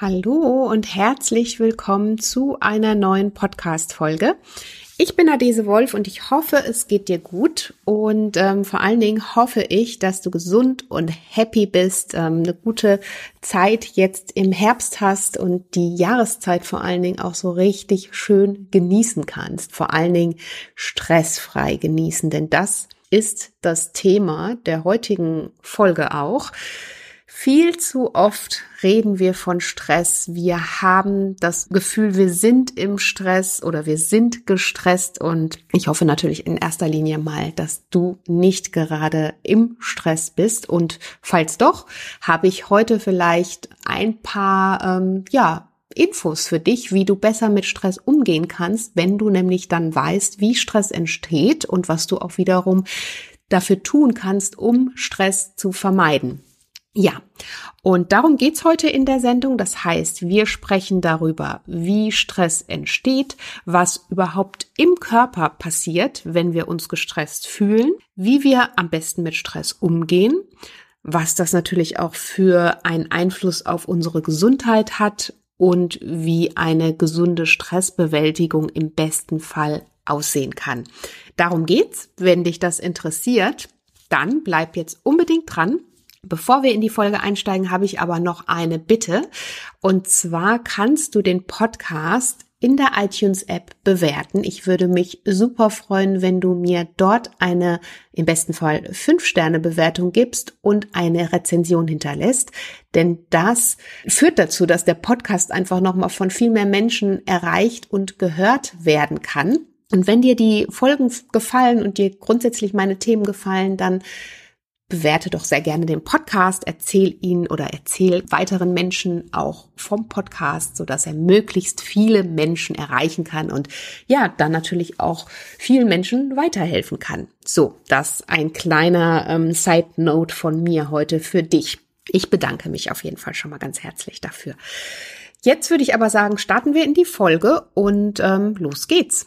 Hallo und herzlich willkommen zu einer neuen Podcast-Folge. Ich bin Adese Wolf und ich hoffe, es geht dir gut und ähm, vor allen Dingen hoffe ich, dass du gesund und happy bist, ähm, eine gute Zeit jetzt im Herbst hast und die Jahreszeit vor allen Dingen auch so richtig schön genießen kannst, vor allen Dingen stressfrei genießen, denn das ist das Thema der heutigen Folge auch. Viel zu oft reden wir von Stress. Wir haben das Gefühl, wir sind im Stress oder wir sind gestresst und ich hoffe natürlich in erster Linie mal, dass du nicht gerade im Stress bist und falls doch, habe ich heute vielleicht ein paar, ähm, ja, Infos für dich, wie du besser mit Stress umgehen kannst, wenn du nämlich dann weißt, wie Stress entsteht und was du auch wiederum dafür tun kannst, um Stress zu vermeiden. Ja, und darum geht's heute in der Sendung. Das heißt, wir sprechen darüber, wie Stress entsteht, was überhaupt im Körper passiert, wenn wir uns gestresst fühlen, wie wir am besten mit Stress umgehen, was das natürlich auch für einen Einfluss auf unsere Gesundheit hat und wie eine gesunde Stressbewältigung im besten Fall aussehen kann. Darum geht's. Wenn dich das interessiert, dann bleib jetzt unbedingt dran Bevor wir in die Folge einsteigen, habe ich aber noch eine Bitte. Und zwar kannst du den Podcast in der iTunes-App bewerten. Ich würde mich super freuen, wenn du mir dort eine im besten Fall 5-Sterne-Bewertung gibst und eine Rezension hinterlässt. Denn das führt dazu, dass der Podcast einfach nochmal von viel mehr Menschen erreicht und gehört werden kann. Und wenn dir die Folgen gefallen und dir grundsätzlich meine Themen gefallen, dann bewerte doch sehr gerne den Podcast, erzähl ihn oder erzähl weiteren Menschen auch vom Podcast, so dass er möglichst viele Menschen erreichen kann und ja, dann natürlich auch vielen Menschen weiterhelfen kann. So, das ein kleiner ähm, Side Note von mir heute für dich. Ich bedanke mich auf jeden Fall schon mal ganz herzlich dafür. Jetzt würde ich aber sagen, starten wir in die Folge und ähm, los geht's.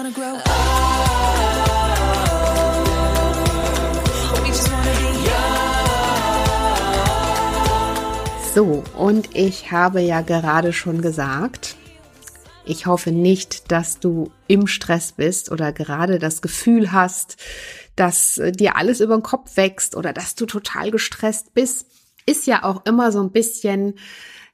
Wanna grow up. So, und ich habe ja gerade schon gesagt, ich hoffe nicht, dass du im Stress bist oder gerade das Gefühl hast, dass dir alles über den Kopf wächst oder dass du total gestresst bist. Ist ja auch immer so ein bisschen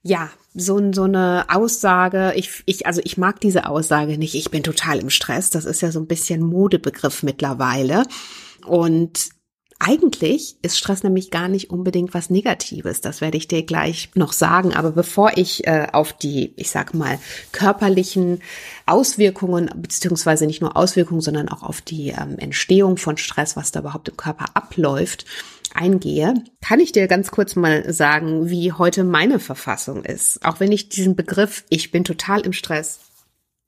ja, so, so eine Aussage, ich, ich, also ich mag diese Aussage nicht, ich bin total im Stress. Das ist ja so ein bisschen Modebegriff mittlerweile. Und eigentlich ist Stress nämlich gar nicht unbedingt was Negatives. Das werde ich dir gleich noch sagen. Aber bevor ich äh, auf die, ich sag mal, körperlichen Auswirkungen, beziehungsweise nicht nur Auswirkungen, sondern auch auf die ähm, Entstehung von Stress, was da überhaupt im Körper abläuft, eingehe, kann ich dir ganz kurz mal sagen, wie heute meine Verfassung ist. Auch wenn ich diesen Begriff, ich bin total im Stress,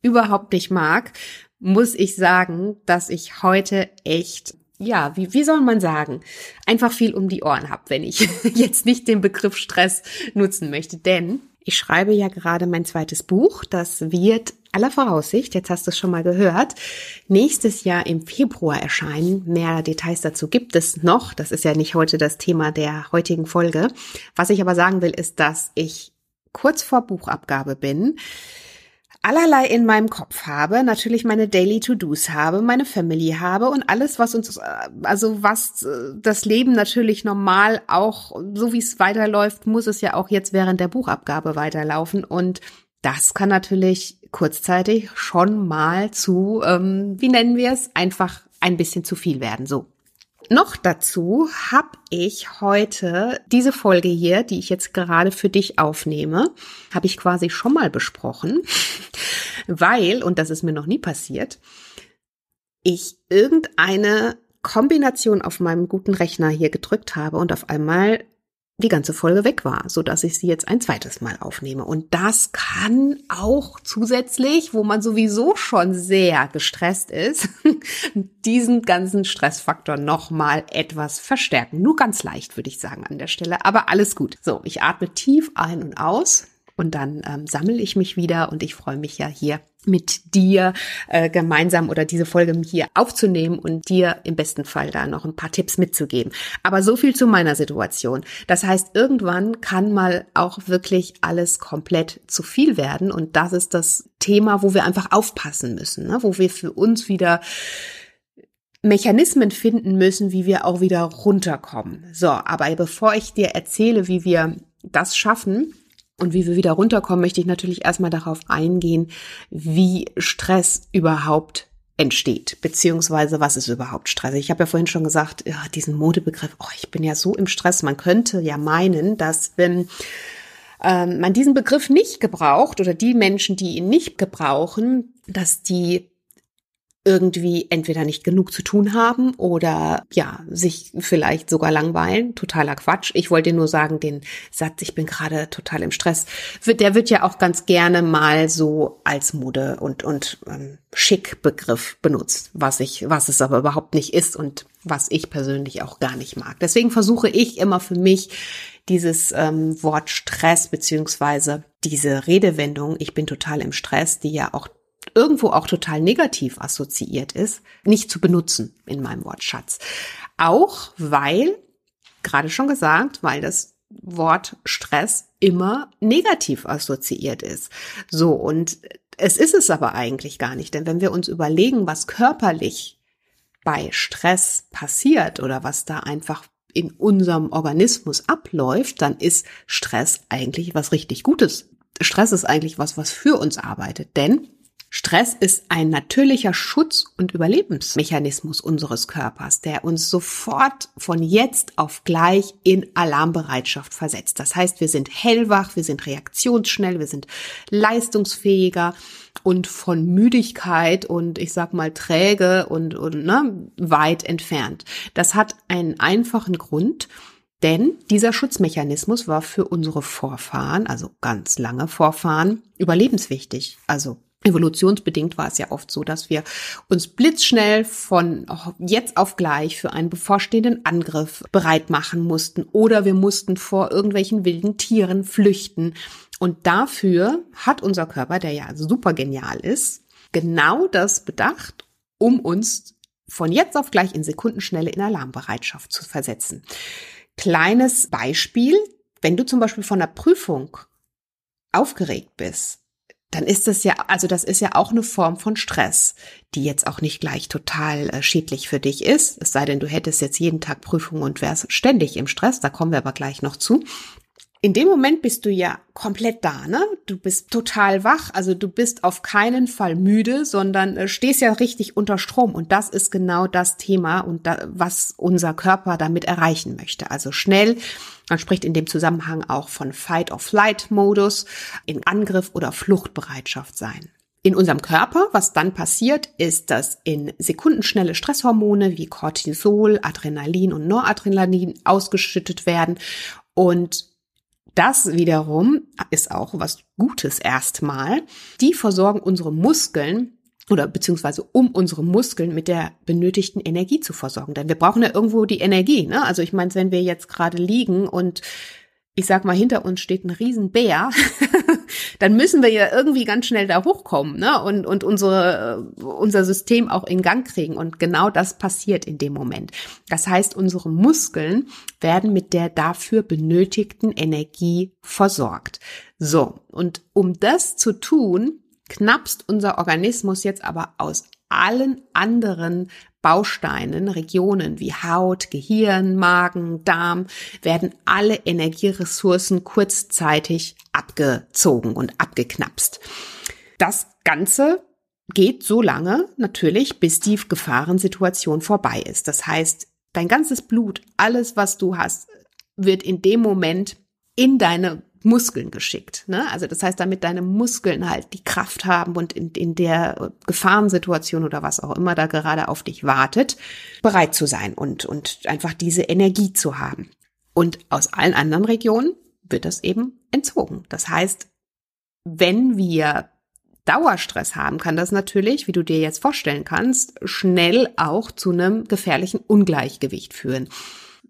überhaupt nicht mag, muss ich sagen, dass ich heute echt ja, wie, wie soll man sagen, einfach viel um die Ohren habe, wenn ich jetzt nicht den Begriff Stress nutzen möchte. Denn ich schreibe ja gerade mein zweites Buch. Das wird aller Voraussicht, jetzt hast du es schon mal gehört, nächstes Jahr im Februar erscheinen. Mehr Details dazu gibt es noch. Das ist ja nicht heute das Thema der heutigen Folge. Was ich aber sagen will, ist, dass ich kurz vor Buchabgabe bin allerlei in meinem Kopf habe, natürlich meine Daily To-Dos habe, meine Family habe und alles, was uns, äh, also was äh, das Leben natürlich normal auch, so wie es weiterläuft, muss es ja auch jetzt während der Buchabgabe weiterlaufen und das kann natürlich kurzzeitig schon mal zu, ähm, wie nennen wir es, einfach ein bisschen zu viel werden. So. Noch dazu habe ich heute diese Folge hier, die ich jetzt gerade für dich aufnehme, habe ich quasi schon mal besprochen, weil, und das ist mir noch nie passiert, ich irgendeine Kombination auf meinem guten Rechner hier gedrückt habe und auf einmal die ganze Folge weg war, so dass ich sie jetzt ein zweites Mal aufnehme. Und das kann auch zusätzlich, wo man sowieso schon sehr gestresst ist, diesen ganzen Stressfaktor nochmal etwas verstärken. Nur ganz leicht, würde ich sagen, an der Stelle. Aber alles gut. So, ich atme tief ein und aus und dann ähm, sammle ich mich wieder und ich freue mich ja hier mit dir äh, gemeinsam oder diese Folge hier aufzunehmen und dir im besten Fall da noch ein paar Tipps mitzugeben. Aber so viel zu meiner Situation. Das heißt, irgendwann kann mal auch wirklich alles komplett zu viel werden und das ist das Thema, wo wir einfach aufpassen müssen, ne? wo wir für uns wieder Mechanismen finden müssen, wie wir auch wieder runterkommen. So, aber bevor ich dir erzähle, wie wir das schaffen, und wie wir wieder runterkommen, möchte ich natürlich erstmal darauf eingehen, wie Stress überhaupt entsteht, beziehungsweise was ist überhaupt Stress. Ich habe ja vorhin schon gesagt, ja, diesen Modebegriff, oh, ich bin ja so im Stress. Man könnte ja meinen, dass wenn ähm, man diesen Begriff nicht gebraucht oder die Menschen, die ihn nicht gebrauchen, dass die irgendwie entweder nicht genug zu tun haben oder ja, sich vielleicht sogar langweilen. Totaler Quatsch. Ich wollte nur sagen, den Satz, ich bin gerade total im Stress, der wird ja auch ganz gerne mal so als Mode und, und ähm, schick Begriff benutzt, was ich, was es aber überhaupt nicht ist und was ich persönlich auch gar nicht mag. Deswegen versuche ich immer für mich dieses ähm, Wort Stress beziehungsweise diese Redewendung, ich bin total im Stress, die ja auch irgendwo auch total negativ assoziiert ist, nicht zu benutzen in meinem Wortschatz. Auch weil, gerade schon gesagt, weil das Wort Stress immer negativ assoziiert ist. So, und es ist es aber eigentlich gar nicht, denn wenn wir uns überlegen, was körperlich bei Stress passiert oder was da einfach in unserem Organismus abläuft, dann ist Stress eigentlich was richtig Gutes. Stress ist eigentlich was, was für uns arbeitet, denn Stress ist ein natürlicher Schutz- und Überlebensmechanismus unseres Körpers, der uns sofort von jetzt auf gleich in Alarmbereitschaft versetzt. Das heißt, wir sind hellwach, wir sind reaktionsschnell, wir sind leistungsfähiger und von Müdigkeit und ich sag mal träge und, und ne, weit entfernt. Das hat einen einfachen Grund. Denn dieser Schutzmechanismus war für unsere Vorfahren, also ganz lange Vorfahren, überlebenswichtig. Also Evolutionsbedingt war es ja oft so, dass wir uns blitzschnell von jetzt auf gleich für einen bevorstehenden Angriff bereit machen mussten oder wir mussten vor irgendwelchen wilden Tieren flüchten. Und dafür hat unser Körper, der ja super genial ist, genau das bedacht, um uns von jetzt auf gleich in Sekundenschnelle in Alarmbereitschaft zu versetzen. Kleines Beispiel, wenn du zum Beispiel von der Prüfung aufgeregt bist, dann ist das ja, also das ist ja auch eine Form von Stress, die jetzt auch nicht gleich total äh, schädlich für dich ist. Es sei denn, du hättest jetzt jeden Tag Prüfungen und wärst ständig im Stress. Da kommen wir aber gleich noch zu. In dem Moment bist du ja komplett da, ne? Du bist total wach, also du bist auf keinen Fall müde, sondern äh, stehst ja richtig unter Strom. Und das ist genau das Thema und da, was unser Körper damit erreichen möchte. Also schnell, man spricht in dem Zusammenhang auch von Fight-or-Flight-Modus, in Angriff oder Fluchtbereitschaft sein. In unserem Körper, was dann passiert, ist, dass in sekundenschnelle Stresshormone wie Cortisol, Adrenalin und Noradrenalin ausgeschüttet werden und das wiederum ist auch was Gutes erstmal. Die versorgen unsere Muskeln oder beziehungsweise um unsere Muskeln mit der benötigten Energie zu versorgen. Denn wir brauchen ja irgendwo die Energie. Ne? Also ich meine, wenn wir jetzt gerade liegen und ich sag mal, hinter uns steht ein Riesenbär, dann müssen wir ja irgendwie ganz schnell da hochkommen ne? und, und unsere, unser System auch in Gang kriegen. Und genau das passiert in dem Moment. Das heißt, unsere Muskeln werden mit der dafür benötigten Energie versorgt. So, und um das zu tun, knappst unser Organismus jetzt aber aus allen anderen Bausteinen, Regionen wie Haut, Gehirn, Magen, Darm, werden alle Energieressourcen kurzzeitig abgezogen und abgeknapst. Das Ganze geht so lange natürlich, bis die Gefahrensituation vorbei ist. Das heißt, dein ganzes Blut, alles, was du hast, wird in dem Moment in deine Muskeln geschickt. Ne? Also das heißt, damit deine Muskeln halt die Kraft haben und in, in der Gefahrensituation oder was auch immer da gerade auf dich wartet, bereit zu sein und, und einfach diese Energie zu haben. Und aus allen anderen Regionen wird das eben entzogen. Das heißt, wenn wir Dauerstress haben, kann das natürlich, wie du dir jetzt vorstellen kannst, schnell auch zu einem gefährlichen Ungleichgewicht führen.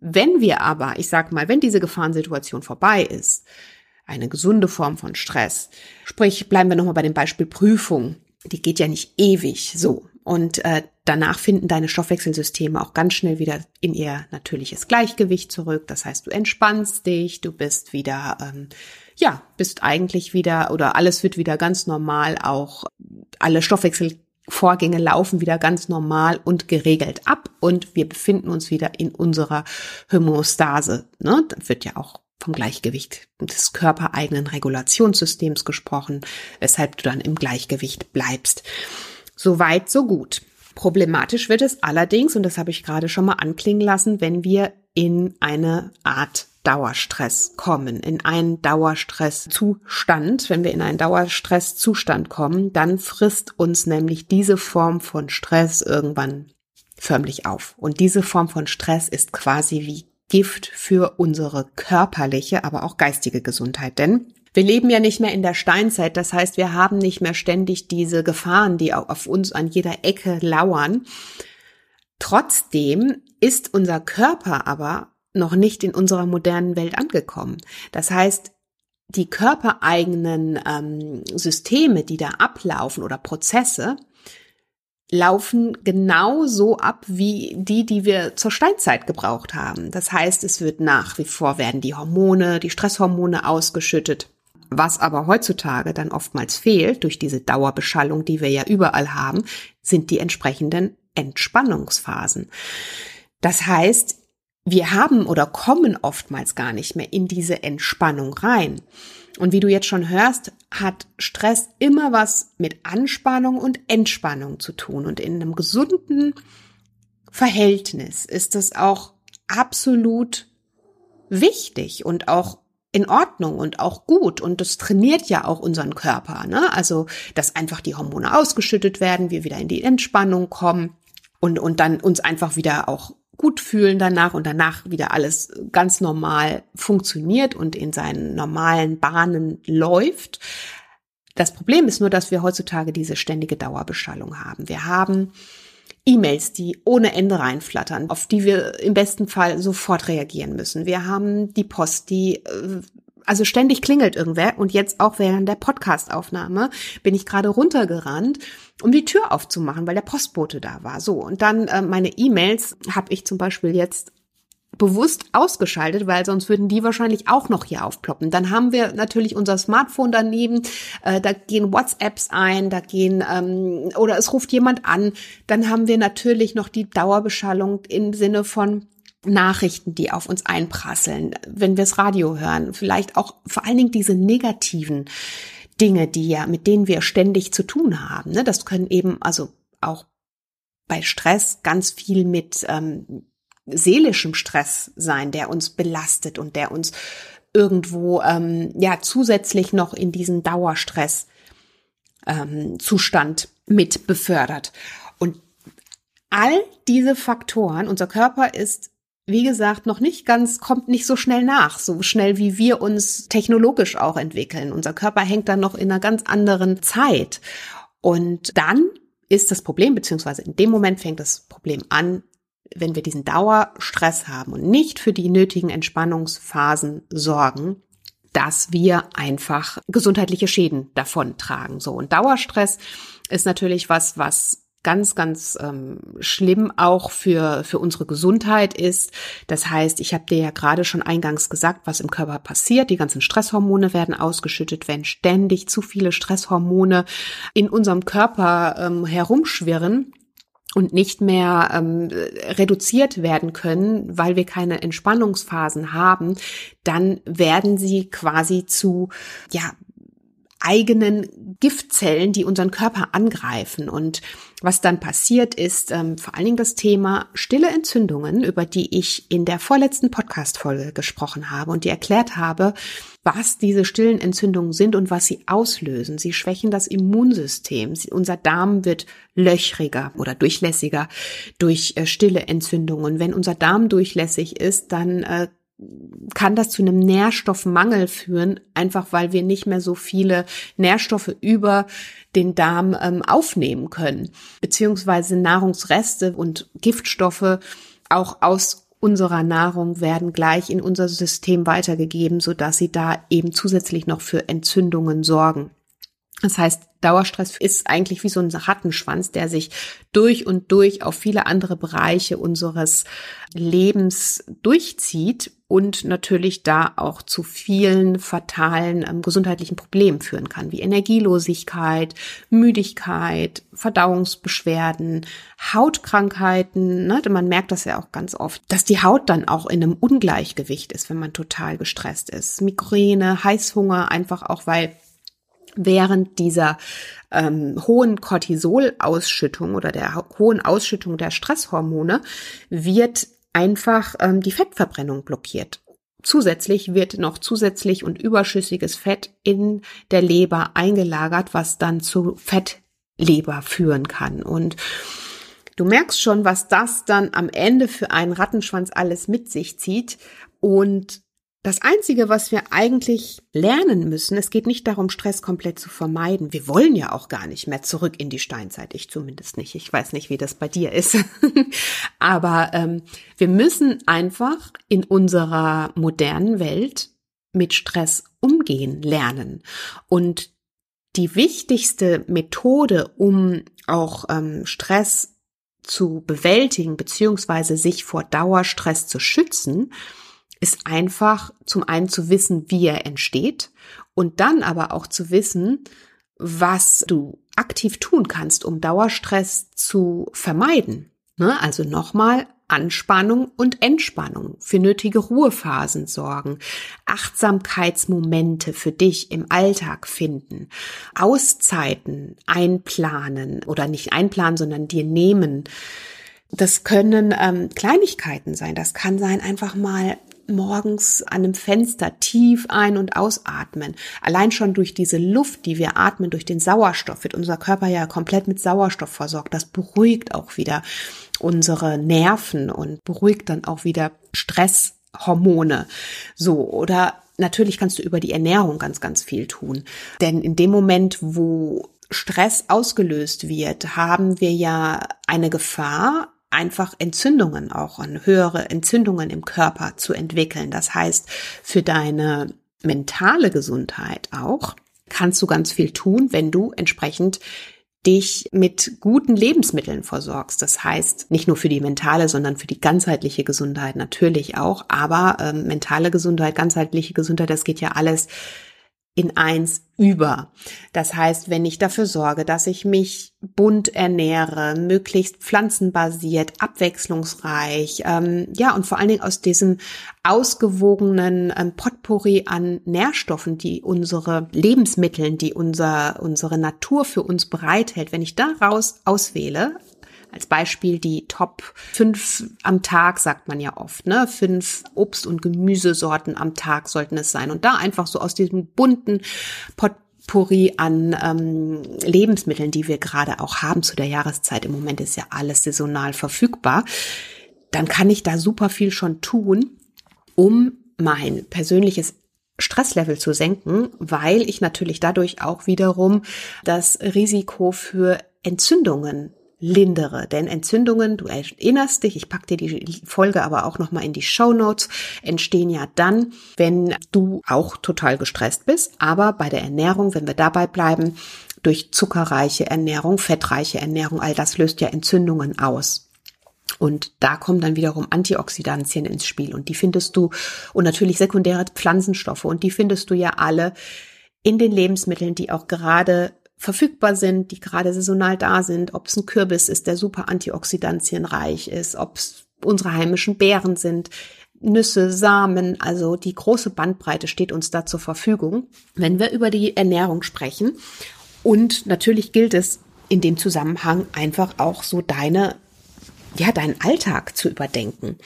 Wenn wir aber, ich sag mal, wenn diese Gefahrensituation vorbei ist, eine gesunde Form von Stress, sprich, bleiben wir nochmal bei dem Beispiel Prüfung, die geht ja nicht ewig so. Und äh, danach finden deine Stoffwechselsysteme auch ganz schnell wieder in ihr natürliches Gleichgewicht zurück. Das heißt, du entspannst dich, du bist wieder, ähm, ja, bist eigentlich wieder oder alles wird wieder ganz normal. Auch alle Stoffwechselvorgänge laufen wieder ganz normal und geregelt ab und wir befinden uns wieder in unserer Homöostase. Ne? Da wird ja auch vom Gleichgewicht des körpereigenen Regulationssystems gesprochen, weshalb du dann im Gleichgewicht bleibst. So weit, so gut. Problematisch wird es allerdings, und das habe ich gerade schon mal anklingen lassen, wenn wir in eine Art Dauerstress kommen, in einen Dauerstresszustand. Wenn wir in einen Dauerstresszustand kommen, dann frisst uns nämlich diese Form von Stress irgendwann förmlich auf. Und diese Form von Stress ist quasi wie Gift für unsere körperliche, aber auch geistige Gesundheit. Denn wir leben ja nicht mehr in der Steinzeit. Das heißt, wir haben nicht mehr ständig diese Gefahren, die auf uns an jeder Ecke lauern. Trotzdem ist unser Körper aber noch nicht in unserer modernen Welt angekommen. Das heißt, die körpereigenen ähm, Systeme, die da ablaufen oder Prozesse, laufen genau so ab wie die, die wir zur Steinzeit gebraucht haben. Das heißt, es wird nach wie vor werden die Hormone, die Stresshormone ausgeschüttet. Was aber heutzutage dann oftmals fehlt durch diese Dauerbeschallung, die wir ja überall haben, sind die entsprechenden Entspannungsphasen. Das heißt, wir haben oder kommen oftmals gar nicht mehr in diese Entspannung rein. Und wie du jetzt schon hörst, hat Stress immer was mit Anspannung und Entspannung zu tun. Und in einem gesunden Verhältnis ist es auch absolut wichtig und auch in Ordnung und auch gut und das trainiert ja auch unseren Körper, ne? Also, dass einfach die Hormone ausgeschüttet werden, wir wieder in die Entspannung kommen und und dann uns einfach wieder auch gut fühlen danach und danach wieder alles ganz normal funktioniert und in seinen normalen Bahnen läuft. Das Problem ist nur, dass wir heutzutage diese ständige Dauerbeschallung haben. Wir haben E-Mails, die ohne Ende reinflattern, auf die wir im besten Fall sofort reagieren müssen. Wir haben die Post, die äh, also ständig klingelt irgendwer und jetzt auch während der Podcastaufnahme bin ich gerade runtergerannt, um die Tür aufzumachen, weil der Postbote da war. So und dann äh, meine E-Mails habe ich zum Beispiel jetzt bewusst ausgeschaltet, weil sonst würden die wahrscheinlich auch noch hier aufploppen. Dann haben wir natürlich unser Smartphone daneben, äh, da gehen WhatsApps ein, da gehen ähm, oder es ruft jemand an. Dann haben wir natürlich noch die Dauerbeschallung im Sinne von Nachrichten, die auf uns einprasseln, wenn wir das Radio hören, vielleicht auch vor allen Dingen diese negativen Dinge, die ja, mit denen wir ständig zu tun haben. Ne? Das können eben also auch bei Stress ganz viel mit ähm, seelischem Stress sein, der uns belastet und der uns irgendwo ähm, ja zusätzlich noch in diesen Dauerstress ähm, Zustand mit befördert. Und all diese Faktoren, unser Körper ist wie gesagt, noch nicht ganz, kommt nicht so schnell nach, so schnell wie wir uns technologisch auch entwickeln. Unser Körper hängt dann noch in einer ganz anderen Zeit. Und dann ist das Problem, beziehungsweise in dem Moment fängt das Problem an, wenn wir diesen Dauerstress haben und nicht für die nötigen Entspannungsphasen sorgen, dass wir einfach gesundheitliche Schäden davon tragen. So und Dauerstress ist natürlich was, was ganz, ganz ähm, schlimm auch für, für unsere Gesundheit ist. Das heißt, ich habe dir ja gerade schon eingangs gesagt, was im Körper passiert. Die ganzen Stresshormone werden ausgeschüttet, wenn ständig zu viele Stresshormone in unserem Körper ähm, herumschwirren und nicht mehr ähm, reduziert werden können, weil wir keine Entspannungsphasen haben, dann werden sie quasi zu ja eigenen Giftzellen, die unseren Körper angreifen. Und was dann passiert ist, ähm, vor allen Dingen das Thema stille Entzündungen, über die ich in der vorletzten Podcast-Folge gesprochen habe und die erklärt habe, was diese stillen Entzündungen sind und was sie auslösen. Sie schwächen das Immunsystem. Sie, unser Darm wird löchriger oder durchlässiger durch äh, stille Entzündungen. Wenn unser Darm durchlässig ist, dann äh, kann das zu einem Nährstoffmangel führen, einfach weil wir nicht mehr so viele Nährstoffe über den Darm ähm, aufnehmen können, beziehungsweise Nahrungsreste und Giftstoffe auch aus unserer Nahrung werden gleich in unser System weitergegeben, so dass sie da eben zusätzlich noch für Entzündungen sorgen. Das heißt, Dauerstress ist eigentlich wie so ein Rattenschwanz, der sich durch und durch auf viele andere Bereiche unseres Lebens durchzieht und natürlich da auch zu vielen fatalen ähm, gesundheitlichen Problemen führen kann, wie Energielosigkeit, Müdigkeit, Verdauungsbeschwerden, Hautkrankheiten. Ne? Man merkt das ja auch ganz oft, dass die Haut dann auch in einem Ungleichgewicht ist, wenn man total gestresst ist. Migräne, Heißhunger, einfach auch weil während dieser ähm, hohen Cortisolausschüttung oder der hohen Ausschüttung der Stresshormone wird einfach ähm, die Fettverbrennung blockiert. Zusätzlich wird noch zusätzlich und überschüssiges Fett in der Leber eingelagert, was dann zu Fettleber führen kann. Und du merkst schon, was das dann am Ende für einen Rattenschwanz alles mit sich zieht. Und das Einzige, was wir eigentlich lernen müssen, es geht nicht darum, Stress komplett zu vermeiden. Wir wollen ja auch gar nicht mehr zurück in die Steinzeit. Ich zumindest nicht. Ich weiß nicht, wie das bei dir ist. Aber ähm, wir müssen einfach in unserer modernen Welt mit Stress umgehen lernen. Und die wichtigste Methode, um auch ähm, Stress zu bewältigen, beziehungsweise sich vor Dauerstress zu schützen, ist einfach zum einen zu wissen, wie er entsteht und dann aber auch zu wissen, was du aktiv tun kannst, um Dauerstress zu vermeiden. Ne? Also nochmal Anspannung und Entspannung, für nötige Ruhephasen sorgen, Achtsamkeitsmomente für dich im Alltag finden, Auszeiten einplanen oder nicht einplanen, sondern dir nehmen. Das können ähm, Kleinigkeiten sein. Das kann sein, einfach mal morgens an einem Fenster tief ein- und ausatmen. Allein schon durch diese Luft, die wir atmen, durch den Sauerstoff, wird unser Körper ja komplett mit Sauerstoff versorgt. Das beruhigt auch wieder unsere Nerven und beruhigt dann auch wieder Stresshormone. So, oder natürlich kannst du über die Ernährung ganz, ganz viel tun. Denn in dem Moment, wo Stress ausgelöst wird, haben wir ja eine Gefahr, einfach Entzündungen auch an höhere Entzündungen im Körper zu entwickeln. Das heißt, für deine mentale Gesundheit auch kannst du ganz viel tun, wenn du entsprechend dich mit guten Lebensmitteln versorgst. Das heißt, nicht nur für die mentale, sondern für die ganzheitliche Gesundheit natürlich auch. Aber ähm, mentale Gesundheit, ganzheitliche Gesundheit, das geht ja alles in eins über. Das heißt, wenn ich dafür sorge, dass ich mich bunt ernähre, möglichst pflanzenbasiert, abwechslungsreich, ähm, ja, und vor allen Dingen aus diesem ausgewogenen ähm, Potpourri an Nährstoffen, die unsere Lebensmitteln, die unser, unsere Natur für uns bereithält, wenn ich daraus auswähle, als Beispiel die Top 5 am Tag, sagt man ja oft, ne? Fünf Obst- und Gemüsesorten am Tag sollten es sein. Und da einfach so aus diesem bunten Potpourri an ähm, Lebensmitteln, die wir gerade auch haben zu der Jahreszeit. Im Moment ist ja alles saisonal verfügbar. Dann kann ich da super viel schon tun, um mein persönliches Stresslevel zu senken, weil ich natürlich dadurch auch wiederum das Risiko für Entzündungen lindere. Denn Entzündungen, du erinnerst dich, ich packe dir die Folge aber auch nochmal in die Show Notes, entstehen ja dann, wenn du auch total gestresst bist. Aber bei der Ernährung, wenn wir dabei bleiben, durch zuckerreiche Ernährung, fettreiche Ernährung, all das löst ja Entzündungen aus. Und da kommen dann wiederum Antioxidantien ins Spiel und die findest du und natürlich sekundäre Pflanzenstoffe und die findest du ja alle in den Lebensmitteln, die auch gerade verfügbar sind, die gerade saisonal da sind, ob es ein Kürbis ist, der super antioxidantienreich ist, ob es unsere heimischen Beeren sind, Nüsse, Samen, also die große Bandbreite steht uns da zur Verfügung, wenn wir über die Ernährung sprechen. Und natürlich gilt es in dem Zusammenhang einfach auch so deine, ja, deinen Alltag zu überdenken.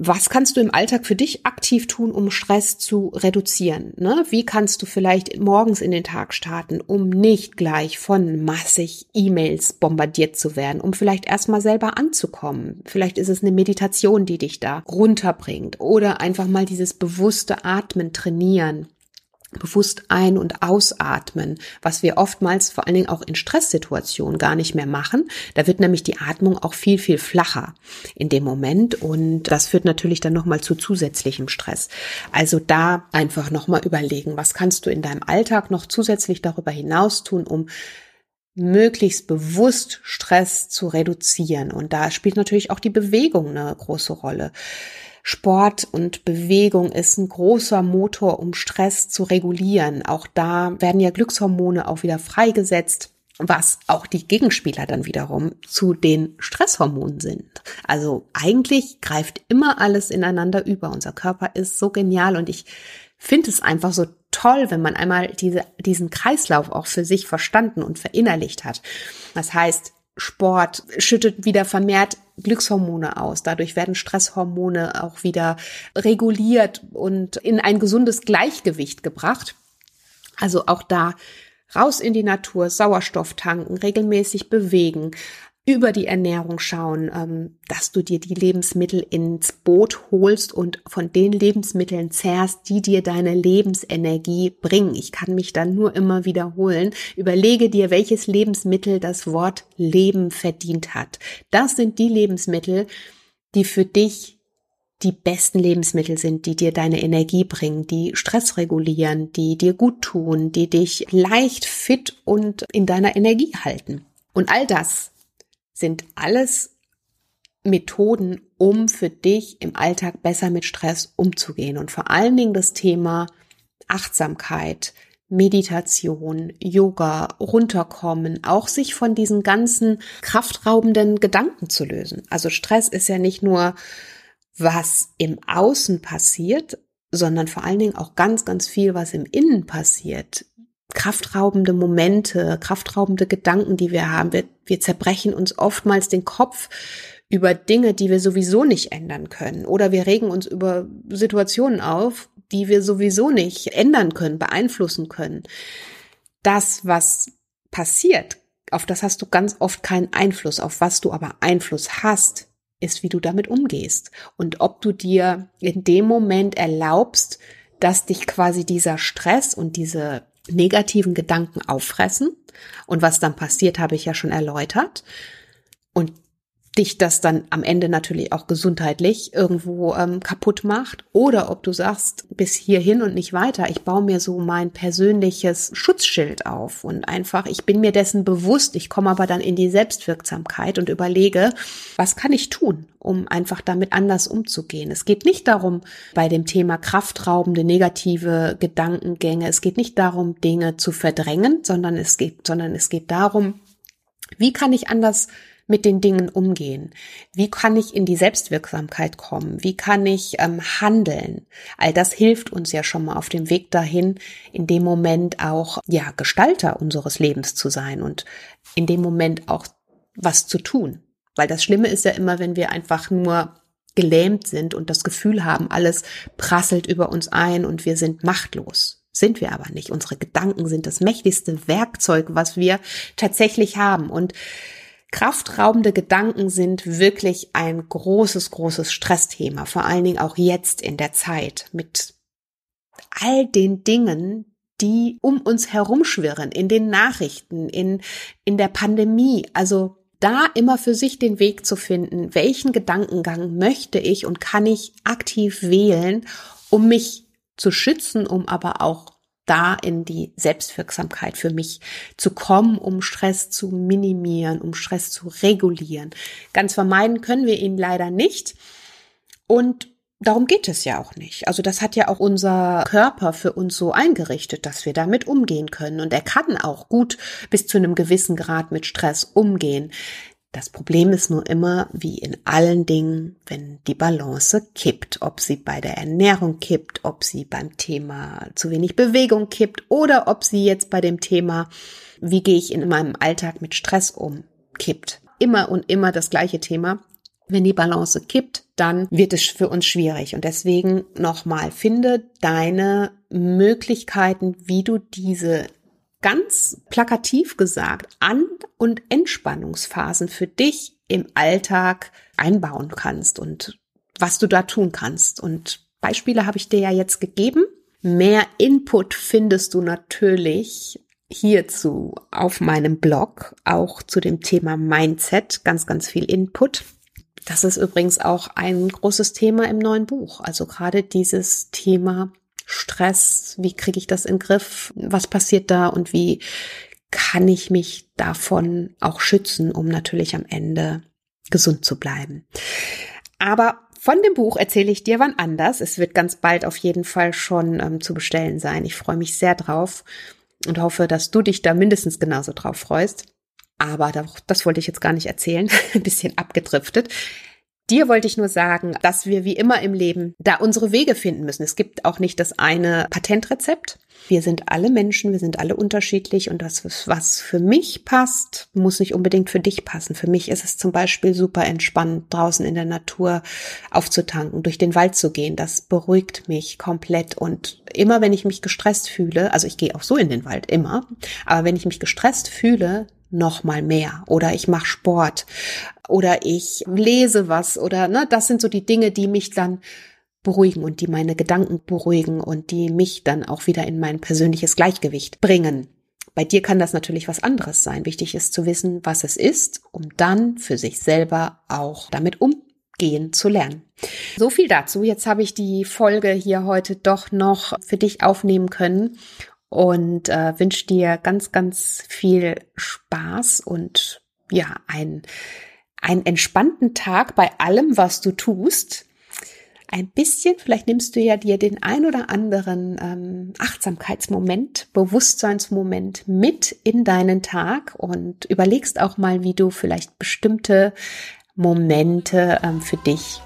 Was kannst du im Alltag für dich aktiv tun, um Stress zu reduzieren? Ne? Wie kannst du vielleicht morgens in den Tag starten, um nicht gleich von massig E-Mails bombardiert zu werden, um vielleicht erstmal selber anzukommen? Vielleicht ist es eine Meditation, die dich da runterbringt oder einfach mal dieses bewusste Atmen trainieren bewusst ein- und ausatmen, was wir oftmals vor allen Dingen auch in Stresssituationen gar nicht mehr machen. Da wird nämlich die Atmung auch viel, viel flacher in dem Moment und das führt natürlich dann nochmal zu zusätzlichem Stress. Also da einfach nochmal überlegen, was kannst du in deinem Alltag noch zusätzlich darüber hinaus tun, um möglichst bewusst Stress zu reduzieren. Und da spielt natürlich auch die Bewegung eine große Rolle. Sport und Bewegung ist ein großer Motor, um Stress zu regulieren. Auch da werden ja Glückshormone auch wieder freigesetzt was auch die Gegenspieler dann wiederum zu den Stresshormonen sind. Also eigentlich greift immer alles ineinander über. Unser Körper ist so genial und ich finde es einfach so toll, wenn man einmal diese, diesen Kreislauf auch für sich verstanden und verinnerlicht hat. Das heißt, Sport schüttet wieder vermehrt Glückshormone aus. Dadurch werden Stresshormone auch wieder reguliert und in ein gesundes Gleichgewicht gebracht. Also auch da raus in die Natur, Sauerstoff tanken, regelmäßig bewegen, über die Ernährung schauen, ähm, dass du dir die Lebensmittel ins Boot holst und von den Lebensmitteln zehrst, die dir deine Lebensenergie bringen. Ich kann mich dann nur immer wiederholen. Überlege dir, welches Lebensmittel das Wort Leben verdient hat. Das sind die Lebensmittel, die für dich die besten Lebensmittel sind, die dir deine Energie bringen, die Stress regulieren, die dir gut tun, die dich leicht fit und in deiner Energie halten. Und all das sind alles Methoden, um für dich im Alltag besser mit Stress umzugehen. Und vor allen Dingen das Thema Achtsamkeit, Meditation, Yoga, runterkommen, auch sich von diesen ganzen kraftraubenden Gedanken zu lösen. Also Stress ist ja nicht nur, was im Außen passiert, sondern vor allen Dingen auch ganz, ganz viel, was im Innen passiert kraftraubende Momente, kraftraubende Gedanken, die wir haben. Wir, wir zerbrechen uns oftmals den Kopf über Dinge, die wir sowieso nicht ändern können. Oder wir regen uns über Situationen auf, die wir sowieso nicht ändern können, beeinflussen können. Das, was passiert, auf das hast du ganz oft keinen Einfluss. Auf was du aber Einfluss hast, ist, wie du damit umgehst. Und ob du dir in dem Moment erlaubst, dass dich quasi dieser Stress und diese negativen Gedanken auffressen. Und was dann passiert, habe ich ja schon erläutert. Und dich das dann am Ende natürlich auch gesundheitlich irgendwo ähm, kaputt macht. Oder ob du sagst, bis hierhin und nicht weiter, ich baue mir so mein persönliches Schutzschild auf und einfach, ich bin mir dessen bewusst, ich komme aber dann in die Selbstwirksamkeit und überlege, was kann ich tun, um einfach damit anders umzugehen. Es geht nicht darum, bei dem Thema kraftraubende negative Gedankengänge, es geht nicht darum, Dinge zu verdrängen, sondern es geht, sondern es geht darum, wie kann ich anders mit den Dingen umgehen? Wie kann ich in die Selbstwirksamkeit kommen? Wie kann ich ähm, handeln? All das hilft uns ja schon mal auf dem Weg dahin, in dem Moment auch, ja, Gestalter unseres Lebens zu sein und in dem Moment auch was zu tun. Weil das Schlimme ist ja immer, wenn wir einfach nur gelähmt sind und das Gefühl haben, alles prasselt über uns ein und wir sind machtlos. Sind wir aber nicht. Unsere Gedanken sind das mächtigste Werkzeug, was wir tatsächlich haben. Und Kraftraubende Gedanken sind wirklich ein großes, großes Stressthema, vor allen Dingen auch jetzt in der Zeit mit all den Dingen, die um uns herumschwirren, in den Nachrichten, in, in der Pandemie. Also da immer für sich den Weg zu finden, welchen Gedankengang möchte ich und kann ich aktiv wählen, um mich zu schützen, um aber auch da in die Selbstwirksamkeit für mich zu kommen, um Stress zu minimieren, um Stress zu regulieren. Ganz vermeiden können wir ihn leider nicht. Und darum geht es ja auch nicht. Also das hat ja auch unser Körper für uns so eingerichtet, dass wir damit umgehen können. Und er kann auch gut bis zu einem gewissen Grad mit Stress umgehen. Das Problem ist nur immer, wie in allen Dingen, wenn die Balance kippt, ob sie bei der Ernährung kippt, ob sie beim Thema zu wenig Bewegung kippt oder ob sie jetzt bei dem Thema, wie gehe ich in meinem Alltag mit Stress um, kippt. Immer und immer das gleiche Thema. Wenn die Balance kippt, dann wird es für uns schwierig. Und deswegen nochmal, finde deine Möglichkeiten, wie du diese ganz plakativ gesagt An- und Entspannungsphasen für dich im Alltag einbauen kannst und was du da tun kannst. Und Beispiele habe ich dir ja jetzt gegeben. Mehr Input findest du natürlich hierzu auf meinem Blog, auch zu dem Thema Mindset, ganz, ganz viel Input. Das ist übrigens auch ein großes Thema im neuen Buch. Also gerade dieses Thema Stress, wie kriege ich das in den Griff, was passiert da und wie kann ich mich davon auch schützen, um natürlich am Ende gesund zu bleiben. Aber von dem Buch erzähle ich dir wann anders. Es wird ganz bald auf jeden Fall schon ähm, zu bestellen sein. Ich freue mich sehr drauf und hoffe, dass du dich da mindestens genauso drauf freust. Aber das wollte ich jetzt gar nicht erzählen. Ein bisschen abgedriftet. Dir wollte ich nur sagen, dass wir wie immer im Leben da unsere Wege finden müssen. Es gibt auch nicht das eine Patentrezept. Wir sind alle Menschen, wir sind alle unterschiedlich und das, was für mich passt, muss nicht unbedingt für dich passen. Für mich ist es zum Beispiel super entspannt, draußen in der Natur aufzutanken, durch den Wald zu gehen. Das beruhigt mich komplett und immer wenn ich mich gestresst fühle, also ich gehe auch so in den Wald, immer, aber wenn ich mich gestresst fühle, noch mal mehr oder ich mache Sport oder ich lese was oder ne, das sind so die Dinge, die mich dann beruhigen und die meine Gedanken beruhigen und die mich dann auch wieder in mein persönliches Gleichgewicht bringen. Bei dir kann das natürlich was anderes sein. Wichtig ist zu wissen, was es ist, um dann für sich selber auch damit umgehen zu lernen. So viel dazu. Jetzt habe ich die Folge hier heute doch noch für dich aufnehmen können und äh, wünsche dir ganz, ganz viel Spaß und ja, ein, einen entspannten Tag bei allem, was du tust. Ein bisschen, vielleicht nimmst du ja dir den ein oder anderen ähm, Achtsamkeitsmoment, Bewusstseinsmoment mit in deinen Tag und überlegst auch mal, wie du vielleicht bestimmte Momente ähm, für dich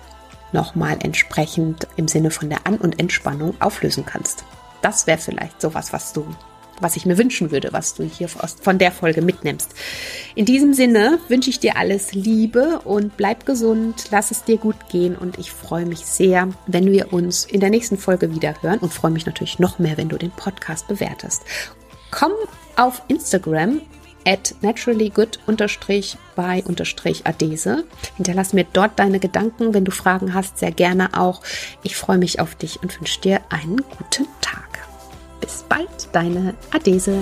nochmal entsprechend im Sinne von der An- und Entspannung auflösen kannst. Das wäre vielleicht sowas, was du, was ich mir wünschen würde, was du hier von der Folge mitnimmst. In diesem Sinne wünsche ich dir alles Liebe und bleib gesund, lass es dir gut gehen und ich freue mich sehr, wenn wir uns in der nächsten Folge wieder hören und freue mich natürlich noch mehr, wenn du den Podcast bewertest. Komm auf Instagram at naturallygood by adese. Hinterlass mir dort deine Gedanken, wenn du Fragen hast, sehr gerne auch. Ich freue mich auf dich und wünsche dir einen guten Tag. Bis bald, deine Adese.